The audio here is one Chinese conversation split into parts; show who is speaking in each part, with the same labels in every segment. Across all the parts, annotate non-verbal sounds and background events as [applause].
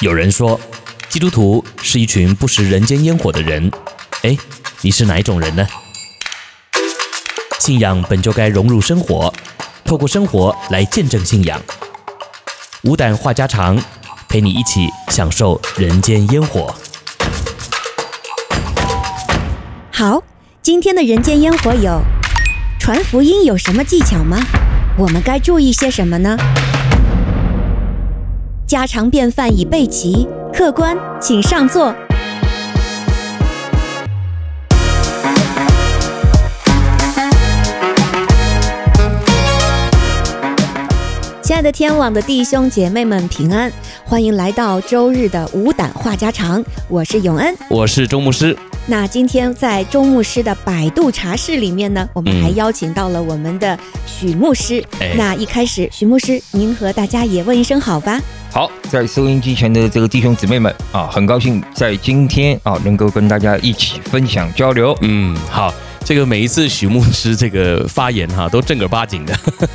Speaker 1: 有人说，基督徒是一群不食人间烟火的人。哎，你是哪一种人呢？信仰本就该融入生活，透过生活来见证信仰。无胆话家常，陪你一起享受人间烟火。
Speaker 2: 好，今天的人间烟火有传福音有什么技巧吗？我们该注意些什么呢？家常便饭已备齐，客官请上座。亲爱的天网的弟兄姐妹们平安，欢迎来到周日的五胆话家常，我是永恩，
Speaker 1: 我是周牧师。
Speaker 2: 那今天在周牧师的百度茶室里面呢，我们还邀请到了我们的许牧师。嗯、那一开始，许牧师，您和大家也问一声好吧。
Speaker 3: 好，在收音机前的这个弟兄姊妹们啊，很高兴在今天啊，能够跟大家一起分享交流。
Speaker 1: 嗯，好，这个每一次许牧师这个发言哈，都正儿八经的，[laughs]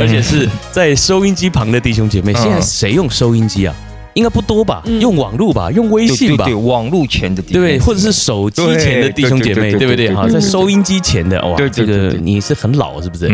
Speaker 1: 而且是在收音机旁的弟兄姐妹。现在谁用收音机啊？应该不多吧？用网络吧，用微信吧，
Speaker 3: 对，对，网络前的弟兄
Speaker 1: 对，或者是手机前的弟兄姐妹，对不对？哈，在收音机前的哇，这个你是很老是不是？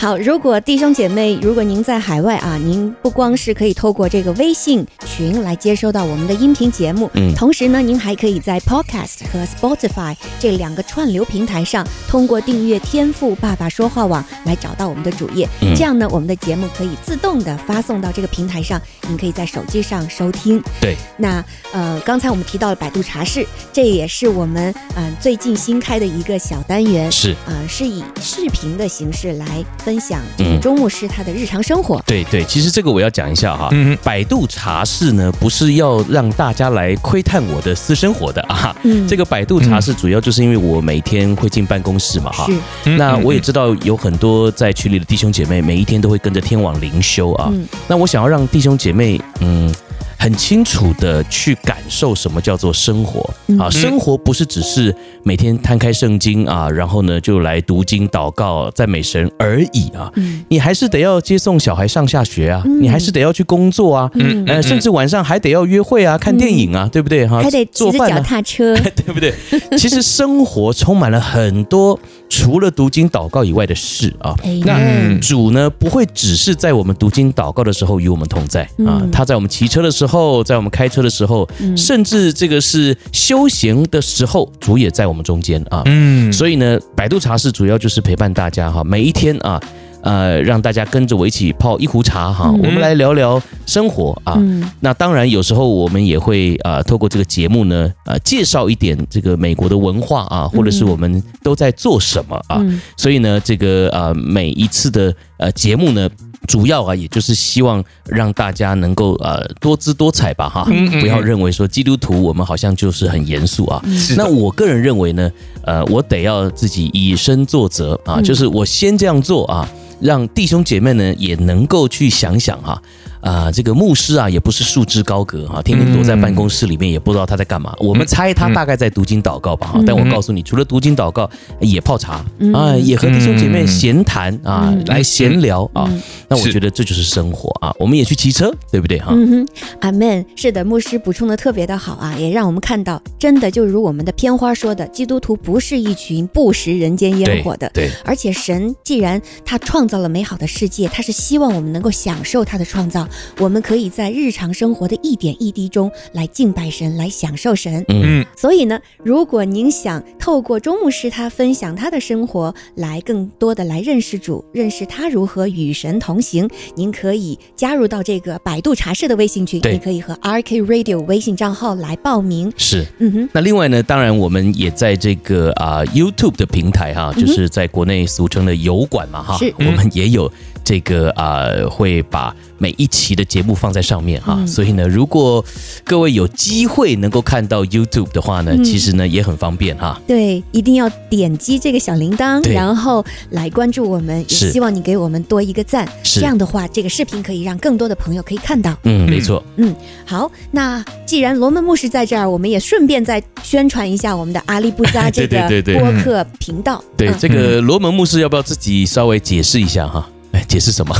Speaker 2: 好，如果弟兄姐妹，如果您在海外啊，您不光是可以透过这个微信群来接收到我们的音频节目，嗯，同时呢，您还可以在 Podcast 和 Spotify 这两个串流平台上，通过订阅天赋爸爸说话网来找到我们的主页，这样呢，我们的节目可以自动的发送到这个平台上。您可以在手机上收听。
Speaker 1: 对，
Speaker 2: 那呃，刚才我们提到了百度茶室，这也是我们嗯、呃、最近新开的一个小单元，
Speaker 1: 是
Speaker 2: 呃，是以视频的形式来分享这个周牧师他的日常生活。
Speaker 1: 嗯、对对，其实这个我要讲一下哈，嗯，百度茶室呢，不是要让大家来窥探我的私生活的啊，嗯，这个百度茶室主要就是因为我每天会进办公室嘛哈，是，那我也知道有很多在群里的弟兄姐妹，每一天都会跟着天网灵修啊，嗯，那我想要让弟兄姐妹，嗯。很清楚的去感受什么叫做生活啊！生活不是只是每天摊开圣经啊，然后呢就来读经祷告赞美神而已啊！你还是得要接送小孩上下学啊，你还是得要去工作啊，呃，甚至晚上还得要约会啊，看电影啊，对不对哈？
Speaker 2: 还得做饭、脚踏车，[laughs]
Speaker 1: 对不对？其实生活充满了很多除了读经祷告以外的事啊。那主呢不会只是在我们读经祷告的时候与我们同在啊，他在我们骑车的时候。在我们开车的时候，甚至这个是休闲的时候，主也在我们中间啊。嗯，所以呢，百度茶室主要就是陪伴大家哈，每一天啊，呃，让大家跟着我一起泡一壶茶哈，我们来聊聊生活啊。那当然，有时候我们也会啊，透过这个节目呢，呃，介绍一点这个美国的文化啊，或者是我们都在做什么啊。所以呢，这个呃，每一次的呃节目呢。主要啊，也就是希望让大家能够呃多姿多彩吧哈，不要认为说基督徒我们好像就是很严肃啊。那我个人认为呢，呃，我得要自己以身作则啊，就是我先这样做啊，让弟兄姐妹呢也能够去想想哈。啊、呃，这个牧师啊，也不是束之高阁哈，天天躲在办公室里面，也不知道他在干嘛。我们猜他大概在读经祷告吧哈。但我告诉你，除了读经祷告，也泡茶啊，也和弟兄姐妹闲谈啊，来闲聊啊。那我觉得这就是生活啊。我们也去骑车，对不对哈？嗯哼，
Speaker 2: 阿门。是的，牧师补充的特别的好啊，也让我们看到，真的就如我们的片花说的，基督徒不是一群不食人间烟火的。对。而且神既然他创造了美好的世界，他是希望我们能够享受他的创造。我们可以在日常生活的一点一滴中来敬拜神，来享受神。嗯，所以呢，如果您想透过周牧师他分享他的生活，来更多的来认识主，认识他如何与神同行，您可以加入到这个百度茶室的微信群，也可以和 RK Radio 微信账号来报名。
Speaker 1: 是，嗯哼。那另外呢，当然我们也在这个啊 YouTube 的平台哈，就是在国内俗称的油管嘛哈，是，我们也有。这个啊、呃，会把每一期的节目放在上面哈，嗯、所以呢，如果各位有机会能够看到 YouTube 的话呢，嗯、其实呢也很方便哈。
Speaker 2: 对，一定要点击这个小铃铛，然后来关注我们，也希望你给我们多一个赞。是这样的话，这个视频可以让更多的朋友可以看到。
Speaker 1: 嗯，没错。
Speaker 2: 嗯，好，那既然罗门牧师在这儿，我们也顺便再宣传一下我们的阿里布扎 [laughs] 这个播客频道。
Speaker 1: 对，这个罗门牧师要不要自己稍微解释一下哈？哎，解释什么？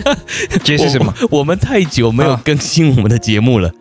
Speaker 1: [laughs]
Speaker 3: 解释什么 [laughs]
Speaker 1: 我？我们太久没有更新我们的节目了。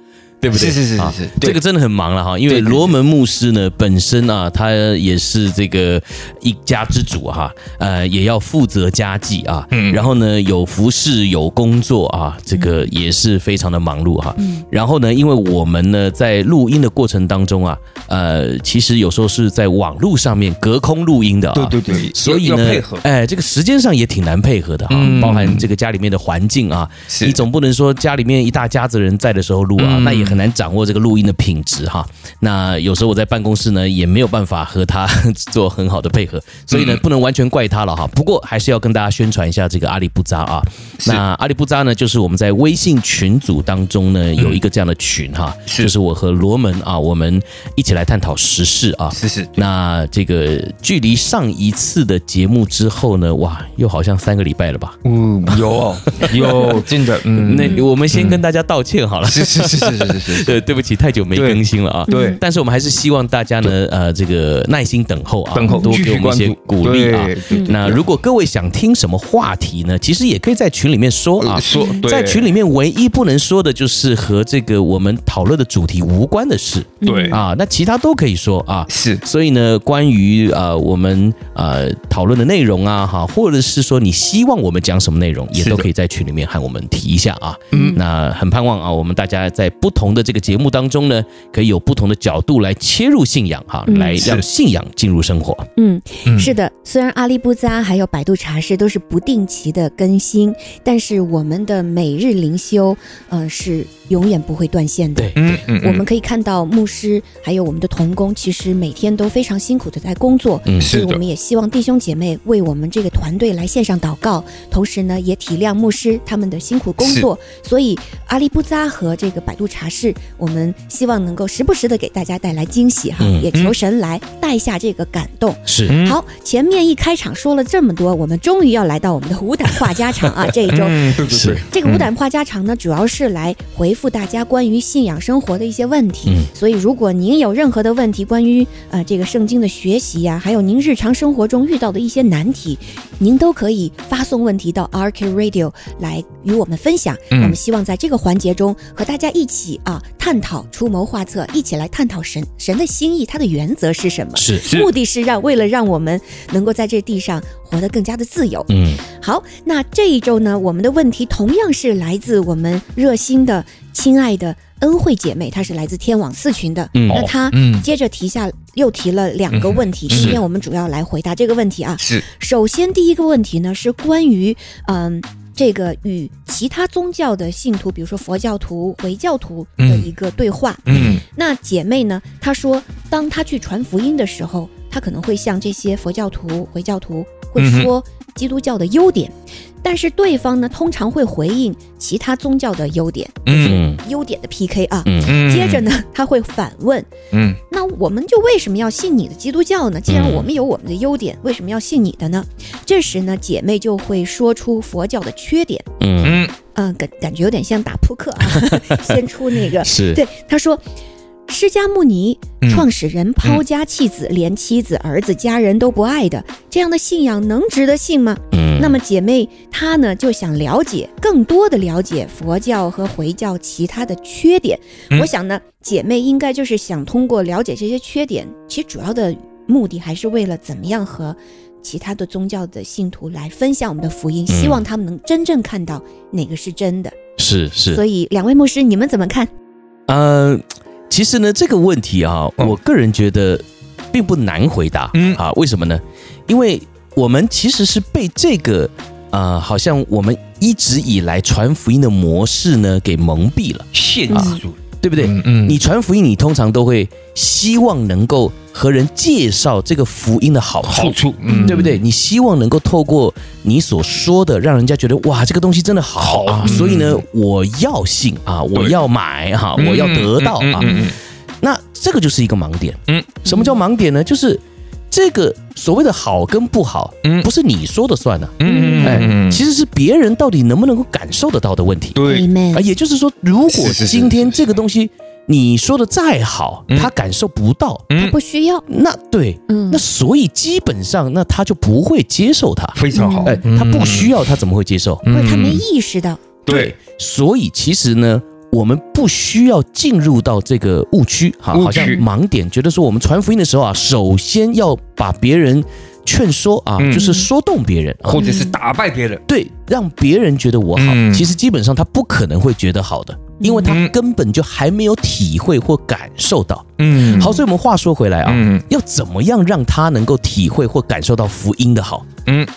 Speaker 1: 对不对？
Speaker 3: 是是是是是，
Speaker 1: 这个真的很忙了哈。因为罗门牧师呢，本身啊，他也是这个一家之主哈，呃，也要负责家计啊。嗯。然后呢，有服侍，有工作啊，这个也是非常的忙碌哈。嗯。然后呢，因为我们呢，在录音的过程当中啊，呃，其实有时候是在网络上面隔空录音的啊。
Speaker 3: 对对对。
Speaker 1: 所以呢，哎，这个时间上也挺难配合的哈。包含这个家里面的环境啊，你总不能说家里面一大家子人在的时候录啊，那也很。很难掌握这个录音的品质哈，那有时候我在办公室呢，也没有办法和他 [laughs] 做很好的配合，所以呢，不能完全怪他了哈。不过还是要跟大家宣传一下这个阿里不扎啊。那阿里不扎呢，就是我们在微信群组当中呢，有一个这样的群哈，就是我和罗门啊，我们一起来探讨时事啊。
Speaker 3: 是是。
Speaker 1: 那这个距离上一次的节目之后呢，哇，又好像三个礼拜了吧？
Speaker 3: 嗯，有 [laughs] 有，真的。嗯，
Speaker 1: 那我们先跟大家道歉好了。
Speaker 3: 是是是是是。
Speaker 1: 对，对不起，太久没更新了啊。
Speaker 3: 对，
Speaker 1: 但是我们还是希望大家呢，呃，这个耐心等候啊，
Speaker 3: 等候，
Speaker 1: 多给我们一些鼓励啊。那如果各位想听什么话题呢？其实也可以在群里面说啊。
Speaker 3: 说，
Speaker 1: 在群里面唯一不能说的就是和这个我们讨论的主题无关的事。
Speaker 3: 对
Speaker 1: 啊，那其他都可以说啊。
Speaker 3: 是，
Speaker 1: 所以呢，关于呃我们呃讨论的内容啊，哈，或者是说你希望我们讲什么内容，也都可以在群里面和我们提一下啊。嗯，那很盼望啊，我们大家在不同的这个节目当中呢，可以有不同的角度来切入信仰哈，来让信仰进入生活。
Speaker 2: 嗯，是的，虽然阿里不扎还有百度茶室都是不定期的更新，但是我们的每日灵修，呃，是永远不会断线的。
Speaker 1: 对，嗯嗯，
Speaker 2: 我们可以看到牧师还有我们的童工，其实每天都非常辛苦的在工作。嗯，所以我们也希望弟兄姐妹为我们这个团队来线上祷告，同时呢，也体谅牧师他们的辛苦工作。所以阿里不扎和这个百度茶室，我们。我们希望能够时不时的给大家带来惊喜哈，也求神来带下这个感动。
Speaker 1: 是
Speaker 2: 好，前面一开场说了这么多，我们终于要来到我们的无胆话家常啊！[laughs] 这一周
Speaker 1: 是
Speaker 2: 这个无胆话家常呢，主要是来回复大家关于信仰生活的一些问题。所以，如果您有任何的问题，关于呃这个圣经的学习呀，还有您日常生活中遇到的一些难题，您都可以发送问题到 RK Radio 来与我们分享。我们希望在这个环节中和大家一起啊探讨。出谋划策，一起来探讨神神的心意，他的原则是什么？
Speaker 1: 是，是
Speaker 2: 目的是让为了让我们能够在这地上活得更加的自由。
Speaker 1: 嗯，
Speaker 2: 好，那这一周呢，我们的问题同样是来自我们热心的亲爱的恩惠姐妹，她是来自天网四群的。嗯，那她接着提下又提了两个问题，今天我们主要来回答这个问题啊。
Speaker 3: 是，
Speaker 2: 首先第一个问题呢是关于嗯。这个与其他宗教的信徒，比如说佛教徒、回教徒的一个对话。
Speaker 3: 嗯，
Speaker 2: 那姐妹呢？她说，当她去传福音的时候，她可能会向这些佛教徒、回教徒会说基督教的优点。但是对方呢，通常会回应其他宗教的优点，嗯，优点的 PK 啊，嗯，接着呢，他会反问，嗯，那我们就为什么要信你的基督教呢？既然我们有我们的优点，为什么要信你的呢？这时呢，姐妹就会说出佛教的缺点，嗯。嗯，感感觉有点像打扑克啊，[laughs] 先出那个，
Speaker 1: 是。
Speaker 2: 对，他说。释迦牟尼创始人抛家弃子，连妻子、儿子、家人都不爱的，这样的信仰能值得信吗？嗯，那么姐妹她呢就想了解更多的了解佛教和回教其他的缺点。我想呢，姐妹应该就是想通过了解这些缺点，其实主要的目的还是为了怎么样和其他的宗教的信徒来分享我们的福音，希望他们能真正看到哪个是真的。
Speaker 1: 是是。
Speaker 2: 所以两位牧师，你们怎么看？
Speaker 1: 嗯。其实呢，这个问题啊，我个人觉得并不难回答。嗯啊，为什么呢？因为我们其实是被这个啊、呃，好像我们一直以来传福音的模式呢给蒙蔽了，
Speaker 3: 限制住了。
Speaker 1: 对不对？嗯，嗯，你传福音，你通常都会希望能够和人介绍这个福音的好处，
Speaker 3: 好处，嗯，
Speaker 1: 对不对？你希望能够透过你所说的，让人家觉得哇，这个东西真的好，好啊，所以呢，我要信啊，我要买哈，我要得到啊。那这个就是一个盲点。嗯，什么叫盲点呢？就是。这个所谓的好跟不好，嗯，不是你说的算的，嗯，哎，其实是别人到底能不能够感受得到的问题。
Speaker 3: 对，
Speaker 1: 啊，也就是说，如果今天这个东西你说的再好，他感受不到，
Speaker 2: 他不需要。
Speaker 1: 那对，那所以基本上，那他就不会接受它。
Speaker 3: 非常好，哎，
Speaker 1: 他不需要，他怎么会接受？
Speaker 2: 因为他没意识到。
Speaker 1: 对，所以其实呢，我们不需要进入到这个误区，哈，好像盲点，觉得说我们传福音的时候啊，首先要把别人劝说啊，就是说动别人，
Speaker 3: 或者是打败别人，
Speaker 1: 对，让别人觉得我好。其实基本上他不可能会觉得好的。因为他根本就还没有体会或感受到，嗯，好，所以我们话说回来啊，嗯，要怎么样让他能够体会或感受到福音的好，嗯，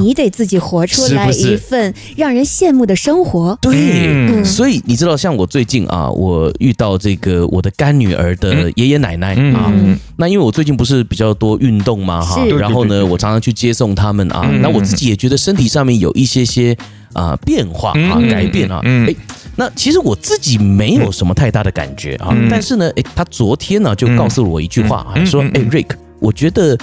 Speaker 2: 你得自己活出来一份让人羡慕的生活，
Speaker 1: 对，所以你知道，像我最近啊，我遇到这个我的干女儿的爷爷奶奶啊，那因为我最近不是比较多运动嘛，哈，然后呢，我常常去接送他们啊，那我自己也觉得身体上面有一些些啊变化啊改变啊，哎。那其实我自己没有什么太大的感觉啊，但是呢，诶，他昨天呢就告诉了我一句话啊，说，诶，Rick，我觉得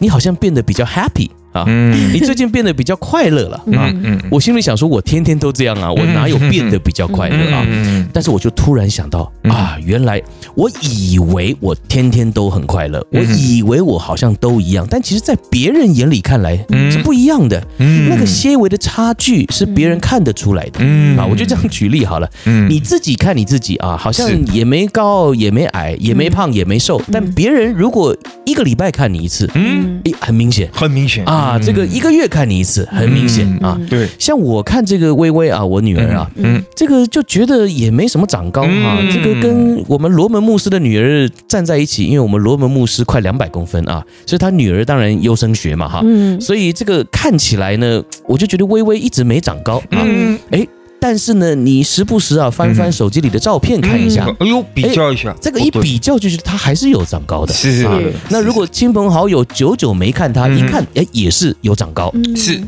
Speaker 1: 你好像变得比较 happy。啊，你最近变得比较快乐了啊！我心里想说，我天天都这样啊，我哪有变得比较快乐啊？但是我就突然想到啊，原来我以为我天天都很快乐，我以为我好像都一样，但其实，在别人眼里看来是不一样的。那个些微的差距是别人看得出来的。啊！我就这样举例好了，你自己看你自己啊，好像也没高也没矮，也没胖也没瘦，但别人如果一个礼拜看你一次，嗯，很明显，
Speaker 3: 很明显。啊。
Speaker 1: 啊，这个一个月看你一次，很明显啊。对，像我看这个微微啊，我女儿啊，嗯，这个就觉得也没什么长高啊。这个跟我们罗门牧师的女儿站在一起，因为我们罗门牧师快两百公分啊，所以他女儿当然优生学嘛哈。嗯，所以这个看起来呢，我就觉得微微一直没长高啊。哎。但是呢，你时不时啊翻翻手机里的照片看一下，
Speaker 3: 哎呦，比较一下，
Speaker 1: 这个一比较就是他还是有长高的。是啊，那如果亲朋好友久久没看他，一看，哎，也是有长高。是，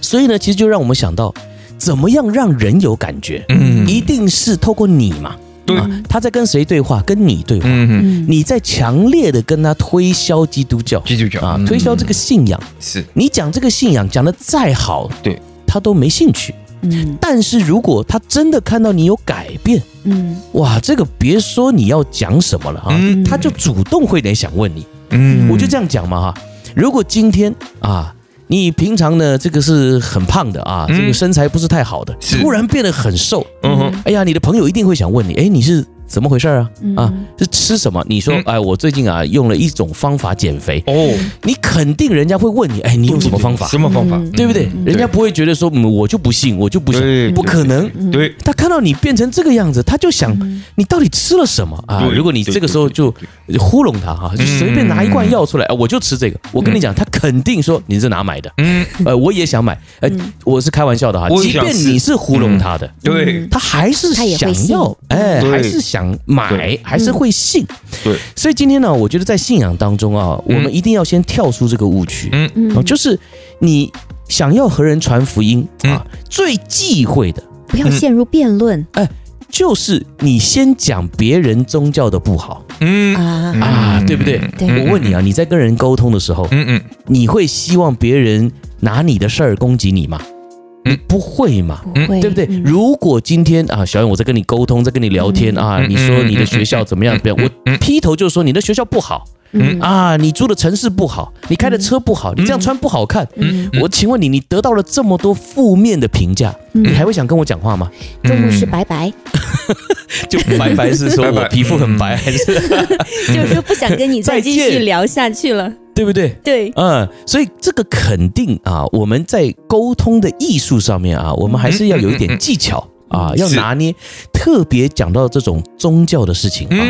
Speaker 1: 所以呢，其实就让我们想到，怎么样让人有感觉？嗯，一定是透过你嘛。对，他在跟谁对话？跟你对话。嗯，你在强烈的跟他推销基督教，基督教。啊，推销这个信仰。是。你讲这个信仰讲的再好，对。他都没兴趣。嗯，但是如果他真的看到你有改变，嗯，哇，这个别说你要讲什么了啊，他就主动会来想问你，嗯，我就这样讲嘛哈。如果今天啊，你平常呢这个是很胖的啊，这个身材不是太好的，突然变得很瘦，嗯哼，哎呀，你的朋友一定会想问你，哎，你是。怎么回事啊？啊，是吃什么？你说，哎，我最近啊用了一种方法减肥哦。你肯定人家会问你，哎，你用什么方法？
Speaker 3: 什么方法？
Speaker 1: 对不对？人家不会觉得说，嗯，我就不信，我就不信，不可能。对，他看到你变成这个样子，他就想你到底吃了什么啊？如果你这个时候就糊弄他哈，就随便拿一罐药出来，我就吃这个。我跟你讲，他肯定说你是哪买的？嗯，呃，我也想买，呃，我是开玩笑的哈。即便你是糊弄他的，对，他还是想要，哎，还是想。买还是会信，对，所以今天呢，我觉得在信仰当中啊，我们一定要先跳出这个误区，嗯。嗯，就是你想要和人传福音啊，最忌讳的，
Speaker 2: 不要陷入辩论，
Speaker 1: 哎，就是你先讲别人宗教的不好，嗯。啊。啊，对不对？我问你啊，你在跟人沟通的时候，嗯嗯，你会希望别人拿你的事儿攻击你吗？你不会嘛？
Speaker 2: 不会，
Speaker 1: 对不对？如果今天啊，小燕，我在跟你沟通，在跟你聊天啊，你说你的学校怎么样？怎么样？我劈头就说你的学校不好，啊，你住的城市不好，你开的车不好，你这样穿不好看。嗯。我请问你，你得到了这么多负面的评价，你还会想跟我讲话吗？
Speaker 2: 周牧师拜拜，[laughs]
Speaker 1: 就拜拜是说我皮肤很白，[laughs] 还是？
Speaker 2: 就是说不想跟你再继续聊下去了？[laughs]
Speaker 1: 对不对？
Speaker 2: 对，
Speaker 1: 嗯，所以这个肯定啊，我们在沟通的艺术上面啊，我们还是要有一点技巧啊，要拿捏。特别讲到这种宗教的事情啊，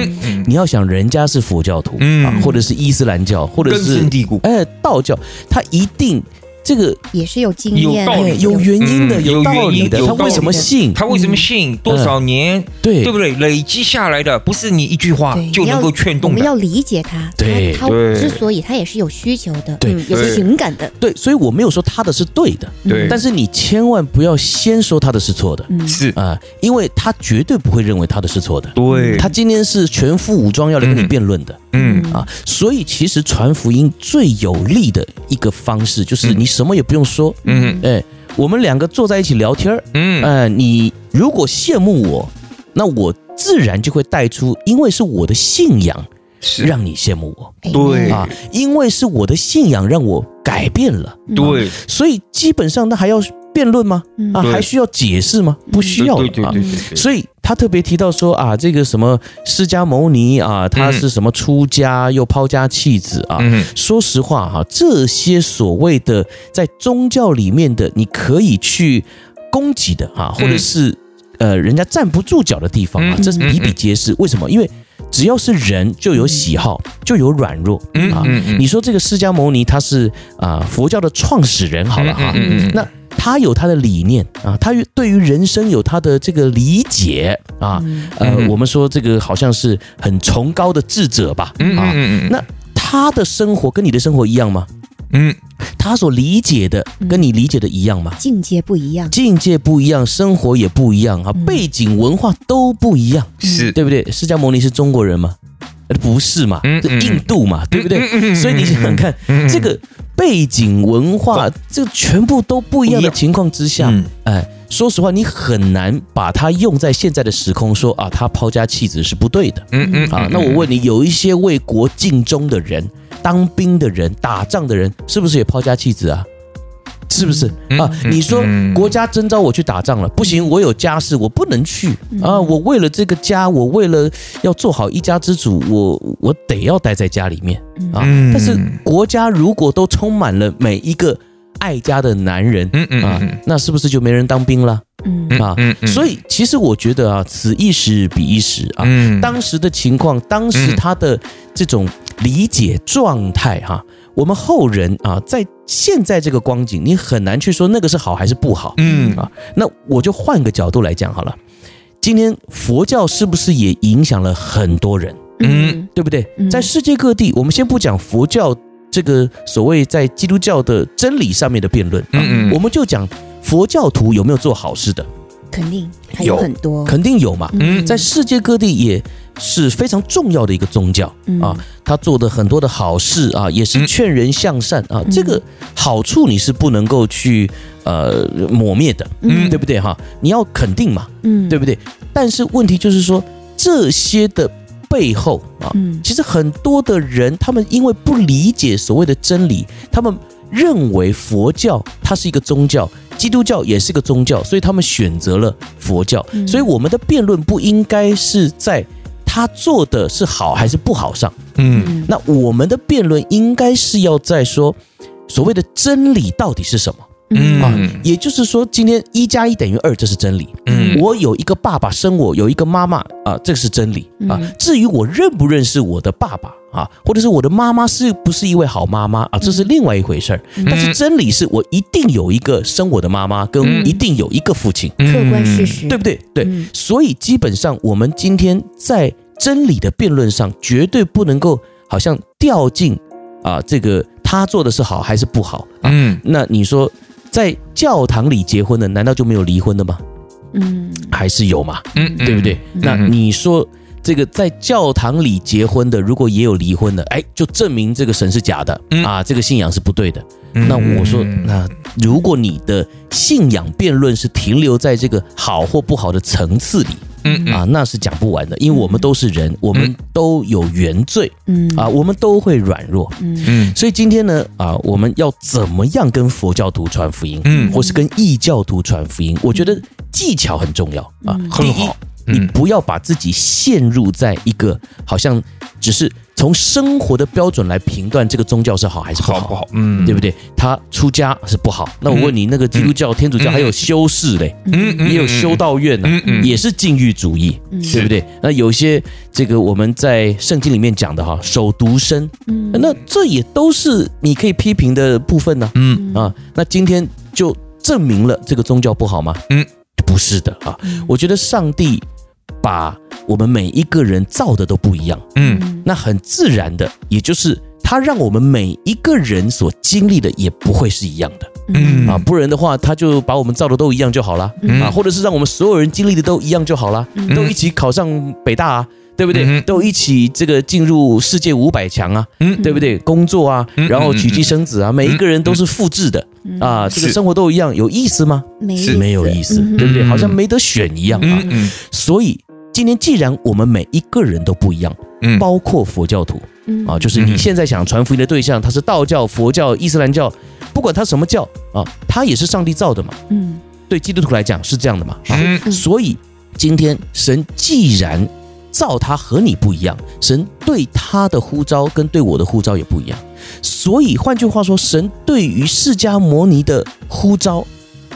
Speaker 1: 你要想人家是佛教徒啊，或者是伊斯兰教，或者是哎道教，他一定。这个
Speaker 2: 也是有经验、
Speaker 3: 有道理、
Speaker 1: 有原因的、有道理的。他为什么信？
Speaker 3: 他为什么信？多少年？对，对不对？累积下来的，不是你一句话就能够劝动的。
Speaker 2: 我们要理解他，
Speaker 1: 对，
Speaker 2: 他之所以他也是有需求的，对，有情感的，
Speaker 1: 对。所以我没有说他的是对的，对。但是你千万不要先说他的是错的，是啊，因为他绝对不会认为他的是错的，对。他今天是全副武装要来跟你辩论的，嗯。啊。所以其实传福音最有利的一个方式就是你。什么也不用说，嗯，哎，我们两个坐在一起聊天儿，嗯，呃，你如果羡慕我，那我自然就会带出，因为是我的信仰，是。让你羡慕我，
Speaker 3: 对。
Speaker 1: 啊，因为是我的信仰让我改变了，
Speaker 3: 对，
Speaker 1: 所以基本上那还要辩论吗？啊，还需要解释吗？不需要啊，所以。他特别提到说啊，这个什么释迦牟尼啊，他是什么出家又抛家弃子啊？嗯、说实话哈、啊，这些所谓的在宗教里面的，你可以去攻击的哈、啊，或者是呃人家站不住脚的地方啊，这是比比皆是。为什么？因为只要是人就有喜好，就有软弱啊。你说这个释迦牟尼他是啊佛教的创始人，好了哈，那。他有他的理念啊，他对于人生有他的这个理解啊，呃，我们说这个好像是很崇高的智者吧，啊，那他的生活跟你的生活一样吗？嗯，他所理解的跟你理解的一样吗？
Speaker 2: 境界不一样，
Speaker 1: 境界不一样，生活也不一样啊，背景文化都不一样，
Speaker 3: 是
Speaker 1: 对不对？释迦牟尼是中国人吗？不是嘛，是印度嘛，对不对？所以你想想看这个。背景文化，这全部都不一样的情况之下，哎，说实话，你很难把它用在现在的时空说啊，他抛家弃子是不对的。嗯嗯啊，那我问你，有一些为国尽忠的人，当兵的人，打仗的人，是不是也抛家弃子啊？是不是啊？你说国家征召我去打仗了，不行，我有家室，我不能去啊！我为了这个家，我为了要做好一家之主，我我得要待在家里面啊。但是国家如果都充满了每一个爱家的男人啊，那是不是就没人当兵了？啊，所以其实我觉得啊，此一时彼一时啊，当时的情况，当时他的这种理解状态哈。我们后人啊，在现在这个光景，你很难去说那个是好还是不好。嗯啊，那我就换个角度来讲好了。今天佛教是不是也影响了很多人？嗯，对不对？在世界各地，我们先不讲佛教这个所谓在基督教的真理上面的辩论，嗯嗯，我们就讲佛教徒有没有做好事的？
Speaker 2: 肯定还有很多，
Speaker 1: 肯定有嘛。嗯，在世界各地也。是非常重要的一个宗教啊，他做的很多的好事啊，也是劝人向善啊，这个好处你是不能够去呃抹灭的，嗯，对不对哈？你要肯定嘛，嗯，对不对？但是问题就是说，这些的背后啊，其实很多的人他们因为不理解所谓的真理，他们认为佛教它是一个宗教，基督教也是个宗教，所以他们选择了佛教。所以我们的辩论不应该是在。他做的是好还是不好上？嗯，那我们的辩论应该是要在说所谓的真理到底是什么？嗯啊，也就是说，今天一加一等于二，这是真理。嗯，我有一个爸爸生我，有一个妈妈啊，这个是真理啊。至于我认不认识我的爸爸啊，或者是我的妈妈是不是一位好妈妈啊，这是另外一回事儿。但是真理是我一定有一个生我的妈妈，跟一定有一个父亲，
Speaker 2: 客观事实，
Speaker 1: 对不对？对，所以基本上我们今天在。真理的辩论上，绝对不能够好像掉进啊，这个他做的是好还是不好？嗯，那你说在教堂里结婚的，难道就没有离婚的吗？嗯，还是有嘛？嗯，对不对？那你说这个在教堂里结婚的，如果也有离婚的，哎，就证明这个神是假的啊，这个信仰是不对的。那我说，那如果你的信仰辩论是停留在这个好或不好的层次里。嗯啊，那是讲不完的，因为我们都是人，我们都有原罪，嗯啊，我们都会软弱，嗯嗯，所以今天呢，啊，我们要怎么样跟佛教徒传福音，嗯，或是跟异教徒传福音？我觉得技巧很重要啊。第一，你不要把自己陷入在一个好像只是。从生活的标准来评断这个宗教是好还是不好？不好，嗯，对不对？他出家是不好。那我问你，那个基督教、天主教还有修士嘞，嗯，也有修道院呢，也是禁欲主义，对不对？那有些这个我们在圣经里面讲的哈，守独身，嗯，那这也都是你可以批评的部分呢，嗯啊，那今天就证明了这个宗教不好吗？嗯，不是的啊，我觉得上帝把。我们每一个人造的都不一样，嗯，那很自然的，也就是他让我们每一个人所经历的也不会是一样的，嗯。啊，不然的话，他就把我们造的都一样就好了，啊，或者是让我们所有人经历的都一样就好了，都一起考上北大啊，对不对？都一起这个进入世界五百强啊，嗯，对不对？工作啊，然后娶妻生子啊，每一个人都是复制的。啊，这个生活都一样，有意思吗？
Speaker 2: 没
Speaker 1: 没有意思，对不对？好像没得选一样啊，所以。今天既然我们每一个人都不一样，嗯，包括佛教徒，嗯。啊，就是你现在想传福音的对象，他是道教、佛教、伊斯兰教，不管他什么教啊，他也是上帝造的嘛，嗯，对基督徒来讲是这样的嘛，嗯，所以今天神既然造他和你不一样，神对他的呼召跟对我的呼召也不一样，所以换句话说，神对于释迦牟尼的呼召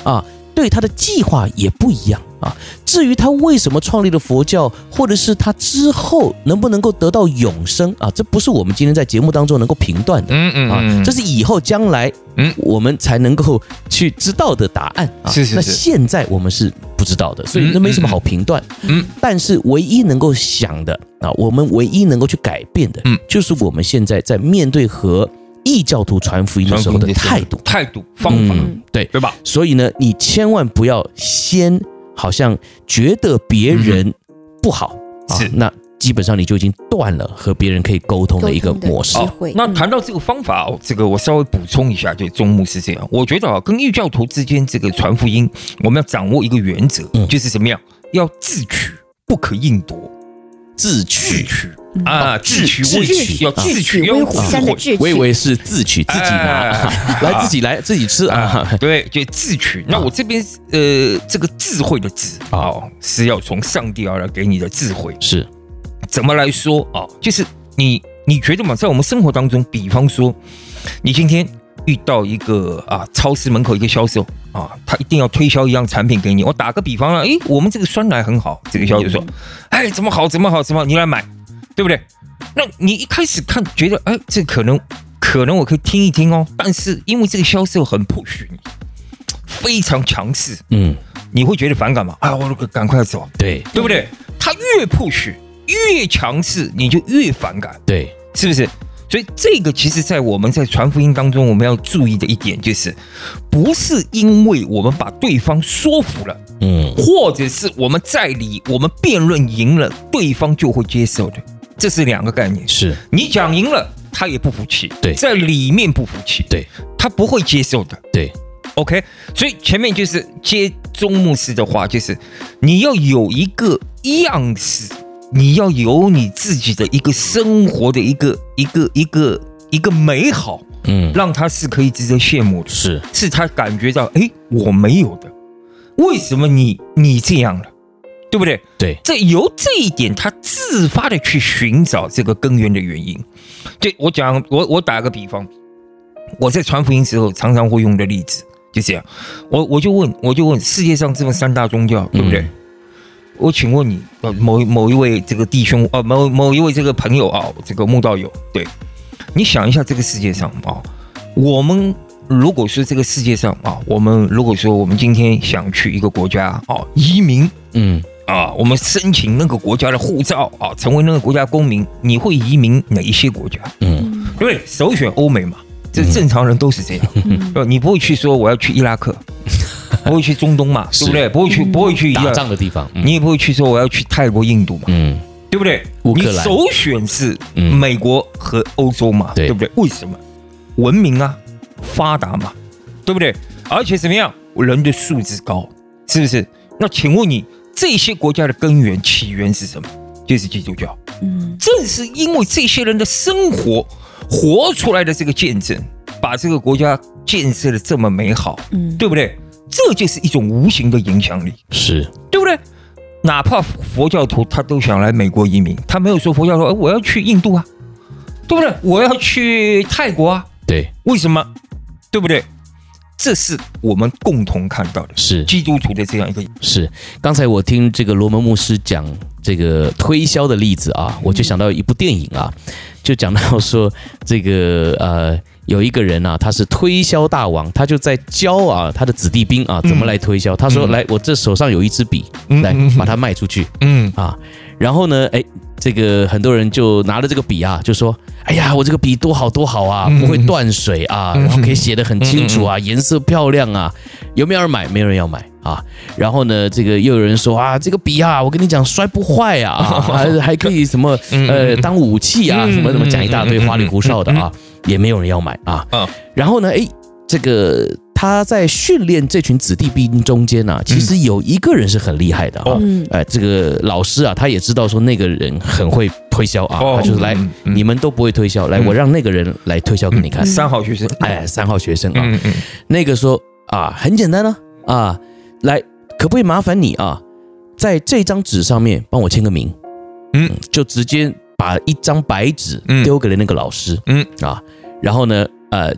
Speaker 1: 啊。对他的计划也不一样啊。至于他为什么创立了佛教，或者是他之后能不能够得到永生啊，这不是我们今天在节目当中能够评断的。嗯嗯啊，这是以后将来嗯我们才能够去知道的答案啊。是是是。那现在我们是不知道的，所以那没什么好评断。嗯。但是唯一能够想的啊，我们唯一能够去改变的，嗯，就是我们现在在面对和。异教徒传福音的时候的态度、
Speaker 3: 态度、方法，嗯、
Speaker 1: 对
Speaker 3: 对吧？
Speaker 1: 所以呢，你千万不要先好像觉得别人不好，是、嗯。啊、那基本上你就已经断了和别人可以沟通的一个模式。
Speaker 3: 哦、那谈到这个方法哦，这个我稍微补充一下，就中牧是这样，我觉得啊，跟异教徒之间这个传福音，我们要掌握一个原则，嗯、就是怎么样，要自取，不可硬夺。
Speaker 1: 自取，
Speaker 3: 自取啊，自取威取，要自取威虎山的智取。
Speaker 1: 我以为是自取自己拿，[laughs] 来自己来自己吃啊。[laughs]
Speaker 3: 对，就自取。那我这边呃，这个智慧的智啊，是要从上帝而来给你的智慧。是，怎么来说啊？就是你你觉得嘛，在我们生活当中，比方说，你今天。遇到一个啊，超市门口一个销售啊，他一定要推销一样产品给你。我打个比方啊，诶，我们这个酸奶很好，这个销售说，哎，怎么好，怎么好，怎么好，你来买，对不对？那你一开始看觉得，哎，这可能可能我可以听一听哦，但是因为这个销售很 push 你，非常强势，嗯，你会觉得反感吗？啊，我赶快走，
Speaker 1: 对，
Speaker 3: 对不对？他越 push 越强势，你就越反感，
Speaker 1: 对，
Speaker 3: 是不是？所以这个其实，在我们在传福音当中，我们要注意的一点就是，不是因为我们把对方说服了，嗯，或者是我们在理，我们辩论赢了，对方就会接受的，这是两个概念。
Speaker 1: 是。
Speaker 3: 你讲赢了，他也不服气，
Speaker 1: 对，在
Speaker 3: 里面不服气，
Speaker 1: 对，
Speaker 3: 他不会接受的，
Speaker 1: 对。
Speaker 3: OK，所以前面就是接宗牧师的话，就是你要有一个样式。你要有你自己的一个生活的一个一个一个一个美好，嗯，让他是可以值得羡慕的，
Speaker 1: 是。
Speaker 3: 是他感觉到，哎，我没有的，为什么你你这样了，对不对？
Speaker 1: 对，
Speaker 3: 这由这一点，他自发的去寻找这个根源的原因。对我讲，我我打个比方，我在传福音时候常常会用的例子，就这样，我我就问，我就问，世界上这么三大宗教，对不对？嗯我请问你，呃，某某一位这个弟兄，呃，某某一位这个朋友啊，这个慕道友，对，你想一下，这个世界上啊，我们如果说这个世界上啊，我们如果说我们今天想去一个国家啊移民，嗯，啊，我们申请那个国家的护照啊，成为那个国家公民，你会移民哪一些国家？嗯，对不对？首选欧美嘛，这正常人都是这样，嗯，你不会去说我要去伊拉克。[laughs] 不会去中东嘛，对不对？不会去，不会去
Speaker 1: 打仗的地方。
Speaker 3: 你也不会去说我要去泰国、印度嘛，嗯，对不对？你首选是美国和欧洲嘛，对不对？为什么？文明啊，发达嘛，对不对？而且怎么样？人的素质高，是不是？那请问你这些国家的根源起源是什么？就是基督教。嗯，正是因为这些人的生活活出来的这个见证，把这个国家建设的这么美好，嗯，对不对？这就是一种无形的影响力，
Speaker 1: 是
Speaker 3: 对不对？哪怕佛教徒他都想来美国移民，他没有说佛教徒，我要去印度啊，对不对？我要去泰国啊，
Speaker 1: 对，
Speaker 3: 为什么？对不对？这是我们共同看到的，是基督徒的这样一个。
Speaker 1: 是刚才我听这个罗门牧师讲这个推销的例子啊，我就想到一部电影啊，就讲到说这个呃。有一个人啊，他是推销大王，他就在教啊他的子弟兵啊怎么来推销。嗯、他说：“来，我这手上有一支笔，嗯、来把它卖出去。”嗯啊，然后呢，哎，这个很多人就拿了这个笔啊，就说：“哎呀，我这个笔多好多好啊，不会断水啊，然后可以写得很清楚啊，颜色漂亮啊，有没有人买？没有人要买啊。然后呢，这个又有人说啊，这个笔啊，我跟你讲，摔不坏啊，[laughs] 还还可以什么呃当武器啊，什么什么讲一大堆花里胡哨的啊。”也没有人要买啊，嗯，然后呢，哎，这个他在训练这群子弟兵中间啊，其实有一个人是很厉害的啊。嗯，哎，这个老师啊，他也知道说那个人很会推销啊，他就是来，你们都不会推销，来，我让那个人来推销给你看。
Speaker 3: 三好学生，
Speaker 1: 哎，三好学生啊，那个说啊，很简单呢，啊，来，可不可以麻烦你啊，在这张纸上面帮我签个名？嗯，就直接把一张白纸丢给了那个老师。嗯啊，然后呢，呃。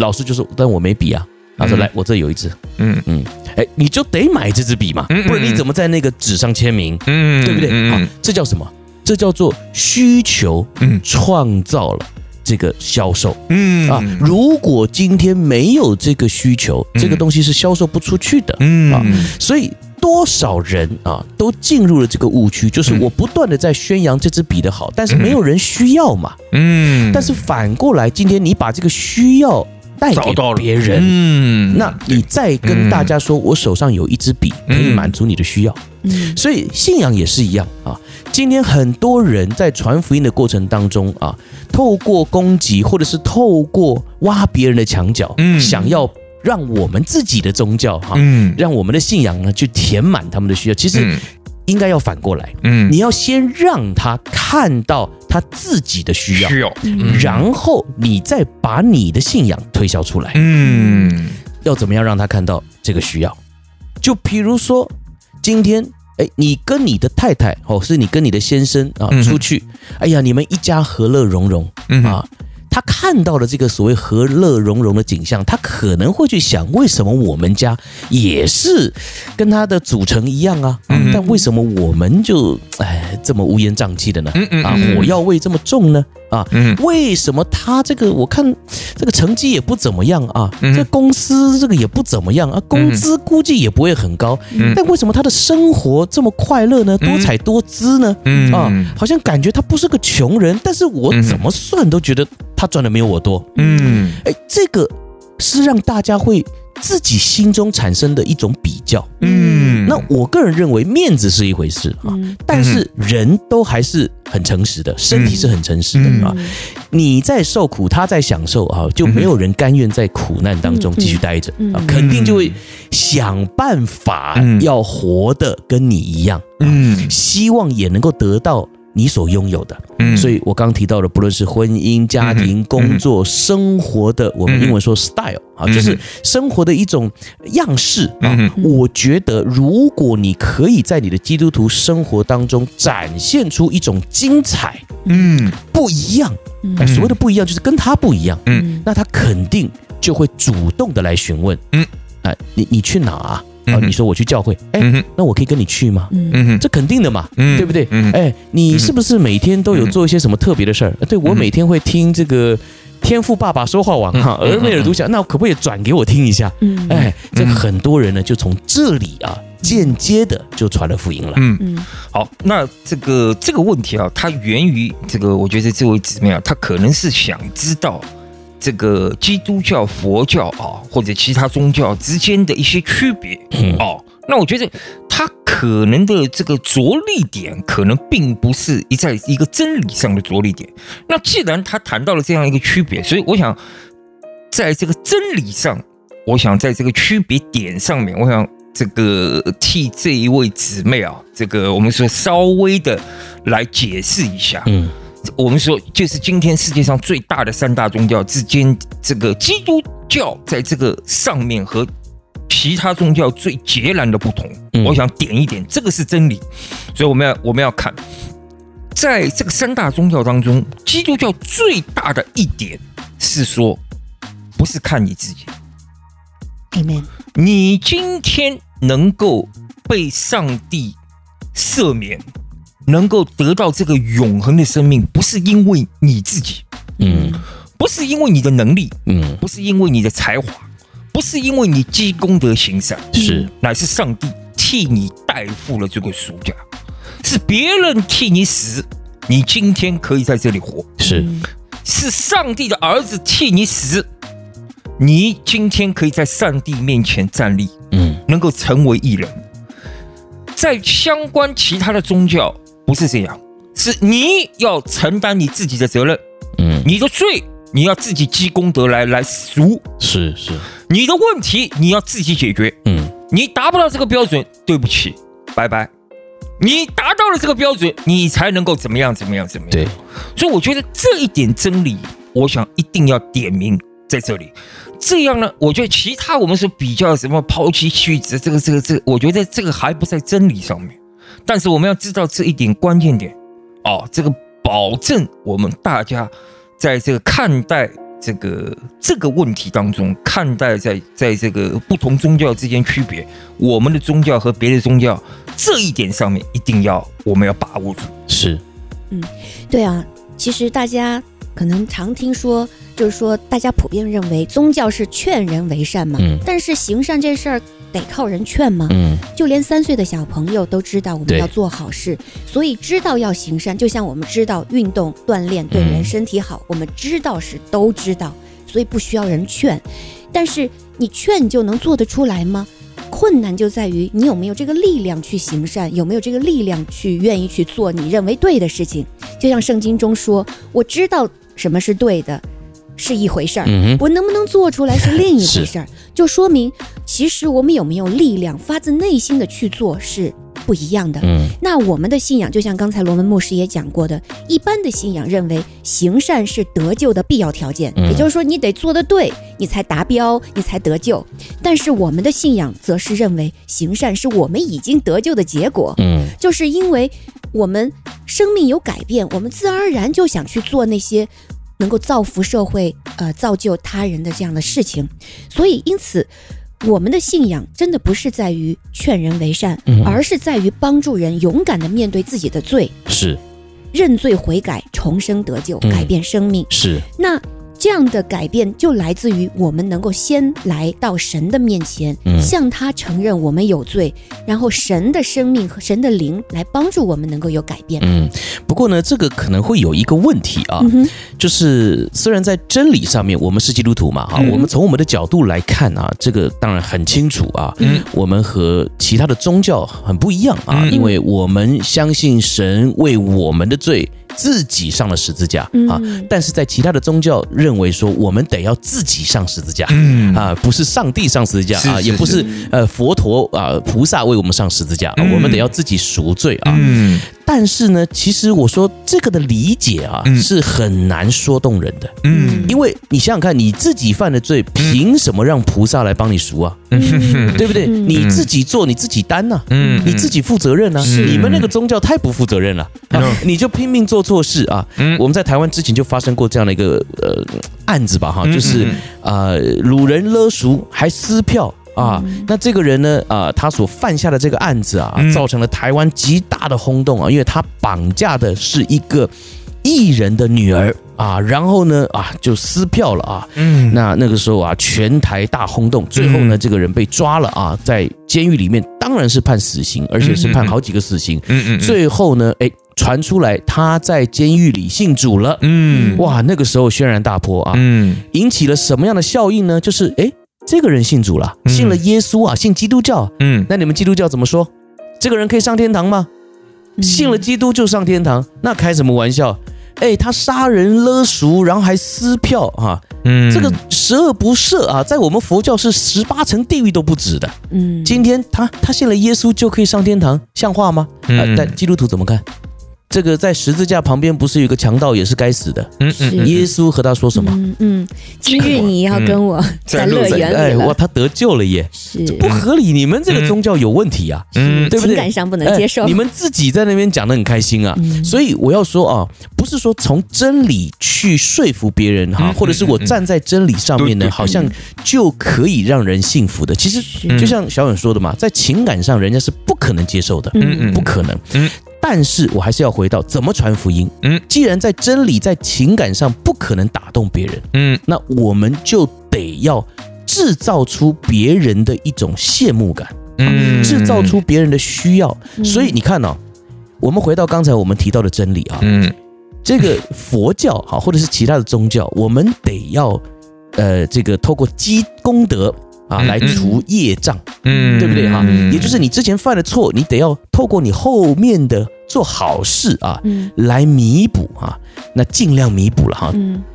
Speaker 1: 老师就说：“但我没笔啊。”他说：“来，我这有一支。”嗯嗯，哎，你就得买这支笔嘛，不然你怎么在那个纸上签名？嗯，对不对？好，这叫什么？这叫做需求，嗯，创造了这个销售。嗯啊，如果今天没有这个需求，这个东西是销售不出去的。嗯啊，所以多少人啊都进入了这个误区，就是我不断的在宣扬这支笔的好，但是没有人需要嘛。嗯，但是反过来，今天你把这个需要。带给别人，嗯，那你再跟大家说，我手上有一支笔，可以满足你的需要，嗯，所以信仰也是一样啊。今天很多人在传福音的过程当中啊，透过攻击或者是透过挖别人的墙角，嗯，想要让我们自己的宗教哈，嗯，让我们的信仰呢去填满他们的需要，其实。应该要反过来，嗯，你要先让他看到他自己的需要，需要，然后你再把你的信仰推销出来，嗯，要怎么样让他看到这个需要？就比如说，今天，哎，你跟你的太太，哦，是你跟你的先生啊出去，哎呀，你们一家和乐融融，啊。他看到了这个所谓和乐融融的景象，他可能会去想：为什么我们家也是跟他的组成一样啊？嗯，但为什么我们就哎这么乌烟瘴气的呢？啊，火药味这么重呢？啊，为什么他这个我看这个成绩也不怎么样啊？这公司这个也不怎么样啊？工资估计也不会很高，但为什么他的生活这么快乐呢？多彩多姿呢？啊，好像感觉他不是个穷人，但是我怎么算都觉得。他赚的没有我多，嗯，哎，这个是让大家会自己心中产生的一种比较，嗯，那我个人认为面子是一回事啊，但是人都还是很诚实的，身体是很诚实的啊，你在受苦，他在享受啊，就没有人甘愿在苦难当中继续待着啊，肯定就会想办法要活得跟你一样，嗯，希望也能够得到。你所拥有的，嗯，所以我刚刚提到的，不论是婚姻、家庭、工作、生活的，我们英文说 style 啊，就是生活的一种样式啊。我觉得，如果你可以在你的基督徒生活当中展现出一种精彩，嗯，不一样，所谓的不一样，就是跟他不一样，嗯，那他肯定就会主动的来询问，嗯，哎，你你去哪啊？啊，你说我去教会，哎，那我可以跟你去吗？嗯，这肯定的嘛，对不对？哎，你是不是每天都有做一些什么特别的事儿？对，我每天会听这个天赋爸爸说话网哈，尔梅尔读讲，那可不可以转给我听一下？嗯，哎，这很多人呢就从这里啊间接的就传了福音了。嗯嗯，
Speaker 3: 好，那这个这个问题啊，它源于这个，我觉得这位姊妹啊，她可能是想知道。这个基督教、佛教啊，或者其他宗教之间的一些区别哦，那我觉得他可能的这个着力点，可能并不是一在一个真理上的着力点。那既然他谈到了这样一个区别，所以我想在这个真理上，我想在这个区别点上面，我想这个替这一位姊妹啊，这个我们说稍微的来解释一下，嗯。我们说，就是今天世界上最大的三大宗教之间，这个基督教在这个上面和其他宗教最截然的不同。我想点一点，这个是真理。所以我们要我们要看，在这个三大宗教当中，基督教最大的一点是说，不是看你自己。
Speaker 2: Amen。
Speaker 3: 你今天能够被上帝赦免。能够得到这个永恒的生命，不是因为你自己，嗯，不是因为你的能力，嗯，不是因为你的才华，不是因为你积功德行善，是，乃是上帝替你代付了这个赎价，是别人替你死，你今天可以在这里活，是，是上帝的儿子替你死，你今天可以在上帝面前站立，嗯，能够成为一人，在相关其他的宗教。不是这样，是你要承担你自己的责任。嗯，你的罪你要自己积功德来来赎，
Speaker 1: 是是，
Speaker 3: 你的问题你要自己解决。嗯，你达不到这个标准，对不起，拜拜。你达到了这个标准，你才能够怎么样怎么样怎么样。
Speaker 1: 对，
Speaker 3: 所以我觉得这一点真理，我想一定要点明在这里。这样呢，我觉得其他我们说比较什么抛妻弃子，这个这个这个，我觉得这个还不在真理上面。但是我们要知道这一点关键点，哦，这个保证我们大家。在这个看待这个这个问题当中，看待在在这个不同宗教之间区别，我们的宗教和别的宗教这一点上面，一定要我们要把握住。
Speaker 1: 是，
Speaker 2: 嗯，对啊，其实大家可能常听说，就是说大家普遍认为宗教是劝人为善嘛，嗯，但是行善这事儿。得靠人劝吗？嗯，就连三岁的小朋友都知道我们要做好事，所以知道要行善，就像我们知道运动锻炼对人身体好，我们知道是都知道，所以不需要人劝。但是你劝就能做得出来吗？困难就在于你有没有这个力量去行善，有没有这个力量去愿意去做你认为对的事情。就像圣经中说：“我知道什么是对的。”是一回事儿，嗯、我能不能做出来是另一回事儿，就说明其实我们有没有力量，发自内心的去做是不一样的。嗯，那我们的信仰就像刚才罗文牧师也讲过的，一般的信仰认为行善是得救的必要条件，嗯、也就是说你得做得对，你才达标，你才得救。但是我们的信仰则是认为行善是我们已经得救的结果。嗯，就是因为我们生命有改变，我们自然而然就想去做那些。能够造福社会，呃，造就他人的这样的事情，所以因此，我们的信仰真的不是在于劝人为善，嗯、而是在于帮助人勇敢地面对自己的罪，
Speaker 1: 是。
Speaker 2: 认罪悔改，重生得救，改变生命，
Speaker 1: 嗯、是。那。
Speaker 2: 这样的改变就来自于我们能够先来到神的面前，嗯、向他承认我们有罪，然后神的生命和神的灵来帮助我们能够有改变。
Speaker 1: 嗯，不过呢，这个可能会有一个问题啊，嗯、就是虽然在真理上面我们是基督徒嘛，哈、嗯，我们从我们的角度来看啊，这个当然很清楚啊，嗯，我们和其他的宗教很不一样啊，嗯、因为我们相信神为我们的罪。自己上了十字架啊，但是在其他的宗教认为说，我们得要自己上十字架，啊，不是上帝上十字架啊，也不是呃佛陀啊菩萨为我们上十字架，我们得要自己赎罪啊。但是呢，其实我说这个的理解啊，是很难说动人的，嗯，因为你想想看，你自己犯的罪，凭什么让菩萨来帮你赎啊？对不对？你自己做，你自己担呐，嗯，你自己负责任呐。你们那个宗教太不负责任了，你就拼命做。错事啊，我们在台湾之前就发生过这样的一个呃案子吧，哈，就是啊，掳人勒赎还撕票啊，那这个人呢啊，他所犯下的这个案子啊，造成了台湾极大的轰动啊，因为他绑架的是一个艺人的女儿啊，然后呢啊就撕票了啊，嗯，那那个时候啊，全台大轰动，最后呢这个人被抓了啊，在监狱里面当然是判死刑，而且是判好几个死刑，嗯嗯，最后呢，哎。传出来他在监狱里信主了，嗯，哇，那个时候轩然大波啊，嗯，引起了什么样的效应呢？就是，哎，这个人信主了，信了耶稣啊，信基督教，嗯，那你们基督教怎么说？这个人可以上天堂吗？信了基督就上天堂？那开什么玩笑？哎，他杀人勒赎，然后还撕票啊，嗯，这个十恶不赦啊，在我们佛教是十八层地狱都不止的，嗯，今天他他信了耶稣就可以上天堂，像话吗？啊，但基督徒怎么看？这个在十字架旁边不是有一个强盗也是该死的？嗯嗯，耶稣和他说什么？
Speaker 2: 嗯嗯，今日你要跟我在乐园里了。哎，
Speaker 1: 哇，他得救了耶！是不合理，你们这个宗教有问题啊！嗯，对不对？
Speaker 2: 情感上不能接受。
Speaker 1: 你们自己在那边讲的很开心啊，所以我要说啊，不是说从真理去说服别人哈，或者是我站在真理上面呢，好像就可以让人幸福的。其实就像小远说的嘛，在情感上人家是不可能接受的，嗯嗯，不可能。嗯。但是我还是要回到怎么传福音。嗯，既然在真理、在情感上不可能打动别人，嗯，那我们就得要制造出别人的一种羡慕感，嗯，制造出别人的需要。所以你看哦，我们回到刚才我们提到的真理啊，嗯，这个佛教哈，或者是其他的宗教，我们得要呃，这个透过积功德。啊，来除业障，嗯，对不对哈？也就是你之前犯的错，你得要透过你后面的做好事啊，来弥补啊，那尽量弥补了哈。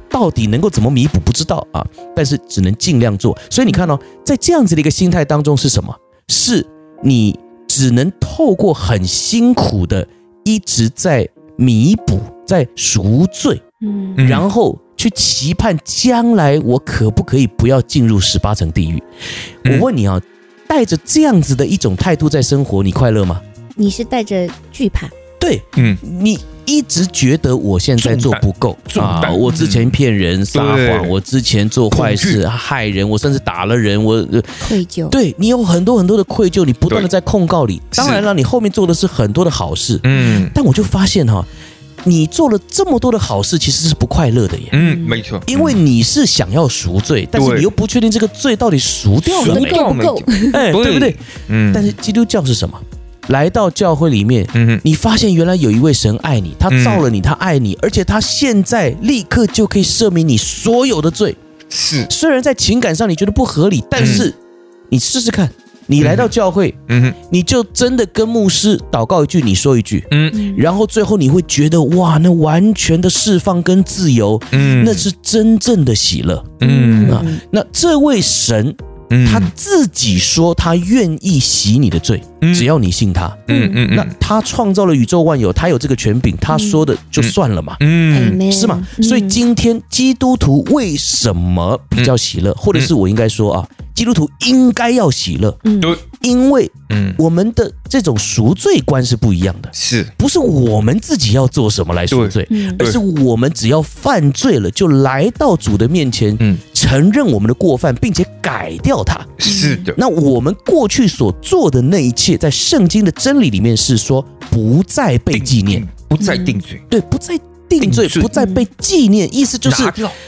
Speaker 1: 到底能够怎么弥补，不知道啊。但是只能尽量做。所以你看哦，在这样子的一个心态当中是什么？是你只能透过很辛苦的一直在弥补，在赎罪，嗯，然后去期盼将来我可不可以不要进入十八层地狱？我问你啊，带着这样子的一种态度在生活，你快乐吗？
Speaker 2: 你是带着惧怕？
Speaker 1: 对，嗯，你。一直觉得我现在做不够啊！我之前骗人、撒谎，我之前做坏事害人，我甚至打了人，我
Speaker 2: 愧疚。
Speaker 1: 对，你有很多很多的愧疚，你不断的在控告里。当然了，你后面做的是很多的好事，嗯。但我就发现哈，你做了这么多的好事，其实是不快乐的耶。
Speaker 3: 嗯，没错。
Speaker 1: 因为你是想要赎罪，但是你又不确定这个罪到底赎掉了没？
Speaker 2: 够不够？
Speaker 1: 哎，对不对？嗯。但是基督教是什么？来到教会里面，嗯哼，你发现原来有一位神爱你，他造了你，他爱你，而且他现在立刻就可以赦免你所有的罪。
Speaker 3: 是，
Speaker 1: 虽然在情感上你觉得不合理，但是你试试看，你来到教会，嗯哼，你就真的跟牧师祷告一句，你说一句，嗯，然后最后你会觉得哇，那完全的释放跟自由，嗯，那是真正的喜乐，嗯。啊，那这位神。他自己说，他愿意洗你的罪，只要你信他。嗯嗯，那他创造了宇宙万有，他有这个权柄，他说的就算了嘛。嗯，是吗？所以今天基督徒为什么比较喜乐，或者是我应该说啊，基督徒应该要喜乐？嗯，因为嗯，我们的这种赎罪观是不一样的，
Speaker 3: 是
Speaker 1: 不是我们自己要做什么来赎罪，而是我们只要犯罪了，就来到主的面前，嗯。承认我们的过犯，并且改掉它。
Speaker 3: 是的。
Speaker 1: 那我们过去所做的那一切，在圣经的真理里面是说，不再被纪念，
Speaker 3: 不再定罪。
Speaker 1: 对，不再。定罪不再被纪念，意思就是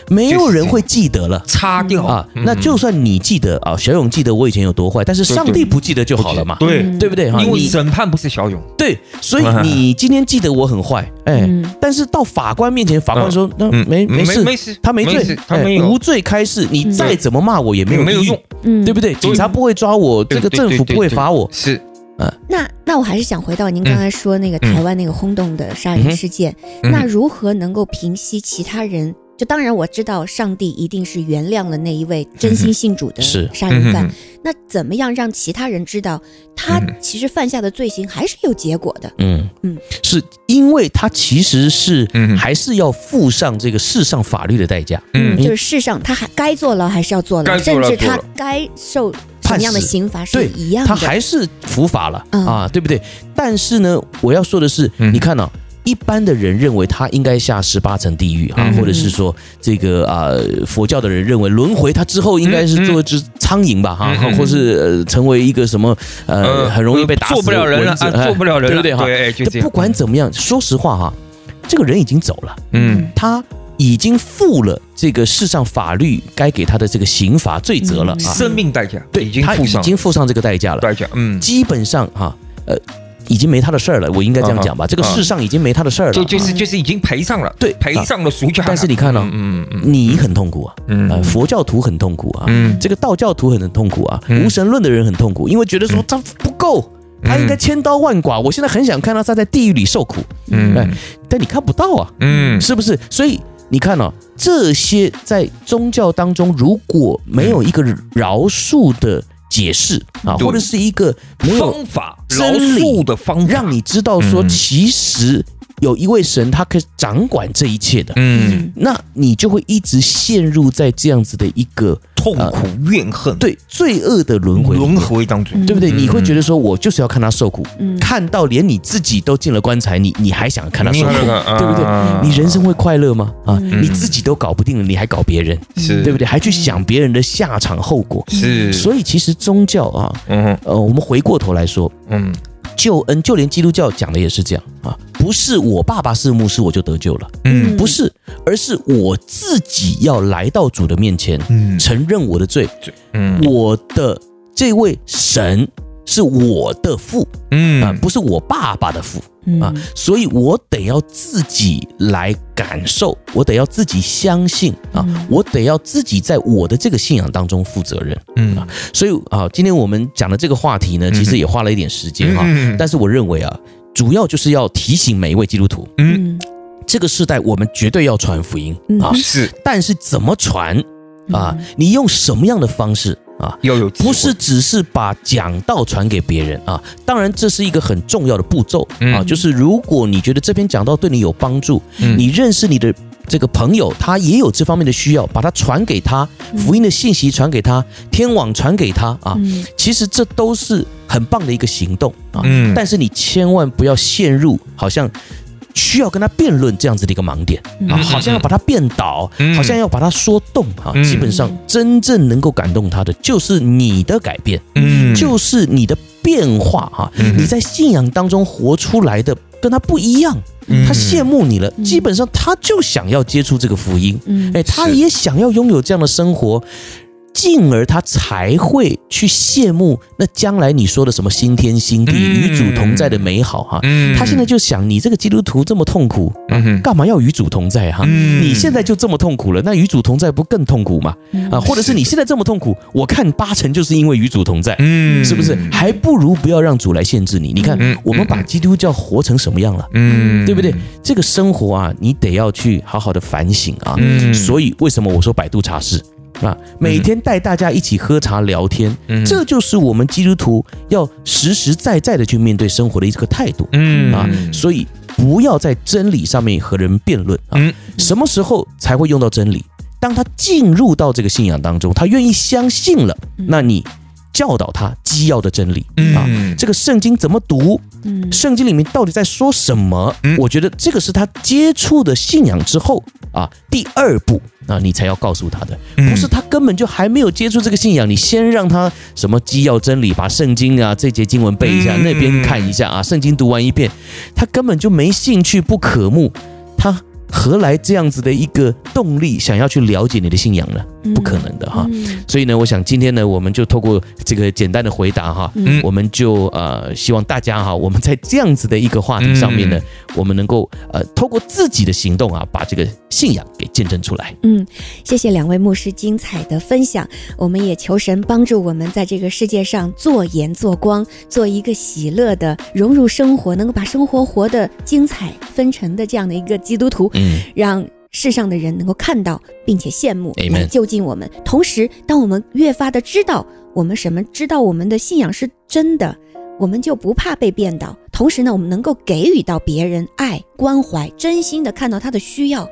Speaker 1: 没有人会记得了，
Speaker 3: 擦掉。啊。
Speaker 1: 那就算你记得啊，小勇记得我以前有多坏，但是上帝不记得就好了嘛，
Speaker 3: 对
Speaker 1: 对不对？
Speaker 3: 因为审判不是小勇，
Speaker 1: 对，所以你今天记得我很坏，哎，但是到法官面前，法官说那没没事没事，他没罪，他无罪开释，你再怎么骂我也没有没有用，对不对？警察不会抓我，这个政府不会罚我，
Speaker 3: 是。
Speaker 2: 呃，那那我还是想回到您刚才说那个台湾那个轰动的杀人事件，那如何能够平息其他人？就当然我知道上帝一定是原谅了那一位真心信主的杀人犯，那怎么样让其他人知道他其实犯下的罪行还是有结果的？
Speaker 1: 嗯嗯，是因为他其实是还是要付上这个世上法律的代价，
Speaker 2: 嗯，就是世上他还该坐牢还是要坐牢，甚至他该受。什么样的刑罚是一样的，
Speaker 1: 他还是伏法了啊，对不对？但是呢，我要说的是，你看啊，一般的人认为他应该下十八层地狱啊，或者是说这个啊，佛教的人认为轮回他之后应该是做一只苍蝇吧，哈，或是成为一个什么呃，很容易被打死
Speaker 3: 做不了人了，做不了人
Speaker 1: 了，对不对？哈，就不管怎么样，说实话哈，这个人已经走了，嗯，他。已经付了这个世上法律该给他的这个刑罚罪责了，
Speaker 3: 生命代价，
Speaker 1: 对，已经他已经付上这个代价了，
Speaker 3: 代价，嗯，
Speaker 1: 基本上哈，呃，已经没他的事儿了，我应该这样讲吧，这个世上已经没他的事儿了，
Speaker 3: 就就是就是已经赔上了，
Speaker 1: 对，
Speaker 3: 赔上了赎价。
Speaker 1: 但是你看呢，嗯嗯，你很痛苦啊，嗯，佛教徒很痛苦啊，嗯，这个道教徒很痛苦啊，无神论的人很痛苦，因为觉得说他不够，他应该千刀万剐，我现在很想看到他在地狱里受苦，嗯，但你看不到啊，嗯，是不是？所以。你看哦，这些在宗教当中，如果没有一个饶恕的解释啊，或者是一个没有
Speaker 3: 方法饶恕的方法，
Speaker 1: 让你知道说，其实。有一位神，他可以掌管这一切的，嗯，那你就会一直陷入在这样子的一个
Speaker 3: 痛苦、怨恨、
Speaker 1: 对罪恶的轮回
Speaker 3: 轮回当中，
Speaker 1: 对不对？你会觉得说，我就是要看他受苦，看到连你自己都进了棺材，你你还想看他受苦，对不对？你人生会快乐吗？啊，你自己都搞不定了，你还搞别人，是。对不对？还去想别人的下场后果，
Speaker 3: 是。
Speaker 1: 所以其实宗教啊，嗯，呃，我们回过头来说，嗯。救恩，就连基督教讲的也是这样啊，不是我爸爸是牧师我就得救了，嗯，不是，而是我自己要来到主的面前，嗯，承认我的罪，嗯，我的这位神。是我的父，嗯。啊，不是我爸爸的父啊，所以我得要自己来感受，我得要自己相信啊，我得要自己在我的这个信仰当中负责任，嗯。啊，所以啊，今天我们讲的这个话题呢，其实也花了一点时间哈，但是我认为啊，主要就是要提醒每一位基督徒，嗯。这个时代我们绝对要传福音啊，
Speaker 3: 是，
Speaker 1: 但是怎么传啊？你用什么样的方式？啊，
Speaker 3: 要有
Speaker 1: 不是只是把讲道传给别人啊，当然这是一个很重要的步骤啊。就是如果你觉得这篇讲道对你有帮助，你认识你的这个朋友，他也有这方面的需要，把它传给他，福音的信息传给他，天网传给他啊。其实这都是很棒的一个行动啊。但是你千万不要陷入好像。需要跟他辩论这样子的一个盲点啊，好像要把他辩倒，好像要把他说动啊。基本上真正能够感动他的，就是你的改变，嗯就是你的变化哈。你在信仰当中活出来的跟他不一样，他羡慕你了。基本上他就想要接触这个福音，哎，他也想要拥有这样的生活。进而他才会去羡慕那将来你说的什么新天新地与主同在的美好哈，他现在就想你这个基督徒这么痛苦，干嘛要与主同在哈？你现在就这么痛苦了，那与主同在不更痛苦吗？啊，或者是你现在这么痛苦，我看八成就是因为与主同在，是不是？还不如不要让主来限制你。你看我们把基督教活成什么样了？嗯对不对？这个生活啊，你得要去好好的反省啊。所以为什么我说百度茶室？啊，每天带大家一起喝茶聊天，嗯，这就是我们基督徒要实实在在的去面对生活的一个态度，嗯啊，所以不要在真理上面和人辩论啊。什么时候才会用到真理？当他进入到这个信仰当中，他愿意相信了，那你。教导他基要的真理啊，这个圣经怎么读？圣经里面到底在说什么？我觉得这个是他接触的信仰之后啊，第二步啊，你才要告诉他的，不是他根本就还没有接触这个信仰，你先让他什么基要真理，把圣经啊这节经文背一下，那边看一下啊，圣经读完一遍，他根本就没兴趣，不渴慕，他。何来这样子的一个动力，想要去了解你的信仰呢？不可能的哈。所以呢，我想今天呢，我们就透过这个简单的回答哈，我们就呃希望大家哈，我们在这样子的一个话题上面呢，我们能够呃透过自己的行动啊，把这个信仰给见证出来。
Speaker 2: 嗯，谢谢两位牧师精彩的分享。我们也求神帮助我们在这个世界上做盐做光，做一个喜乐的融入生活，能够把生活活得精彩纷呈的这样的一个基督徒。嗯，让世上的人能够看到，并且羡慕，来就近我们。同时，当我们越发的知道我们什么，知道我们的信仰是真的，我们就不怕被变倒。同时呢，我们能够给予到别人爱、关怀，真心的看到他的需要。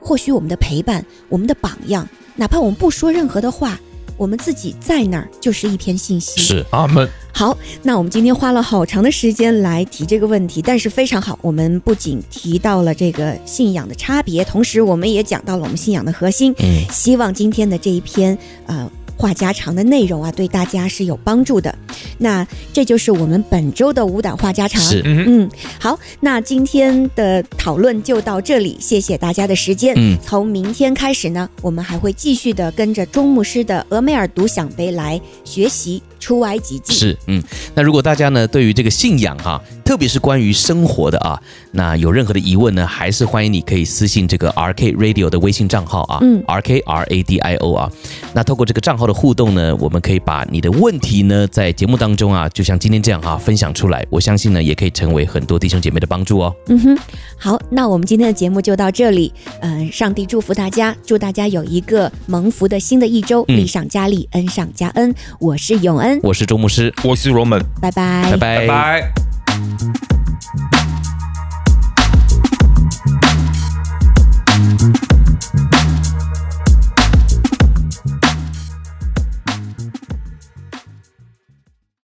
Speaker 2: 或许我们的陪伴，我们的榜样，哪怕我们不说任何的话。我们自己在那儿就是一篇信息。
Speaker 1: 是阿门。
Speaker 2: 好，那我们今天花了好长的时间来提这个问题，但是非常好。我们不仅提到了这个信仰的差别，同时我们也讲到了我们信仰的核心。嗯，希望今天的这一篇呃。话家常的内容啊，对大家是有帮助的。那这就是我们本周的五档话家常。是，嗯，好，那今天的讨论就到这里，谢谢大家的时间。嗯，从明天开始呢，我们还会继续的跟着钟牧师的俄美尔独享杯来学习。出埃及记
Speaker 1: 是，嗯，那如果大家呢，对于这个信仰哈，特别是关于生活的啊，那有任何的疑问呢，还是欢迎你可以私信这个 R K Radio 的微信账号啊，嗯，R K R A D I O 啊，那透过这个账号的互动呢，我们可以把你的问题呢，在节目当中啊，就像今天这样哈，分享出来，我相信呢，也可以成为很多弟兄姐妹的帮助哦。
Speaker 2: 嗯哼，好，那我们今天的节目就到这里，嗯、呃，上帝祝福大家，祝大家有一个蒙福的新的一周，利上加利，恩上加恩。我是永恩。
Speaker 1: 我是周牧师，
Speaker 3: 我是罗门，
Speaker 2: 拜拜，
Speaker 1: 拜拜，拜拜。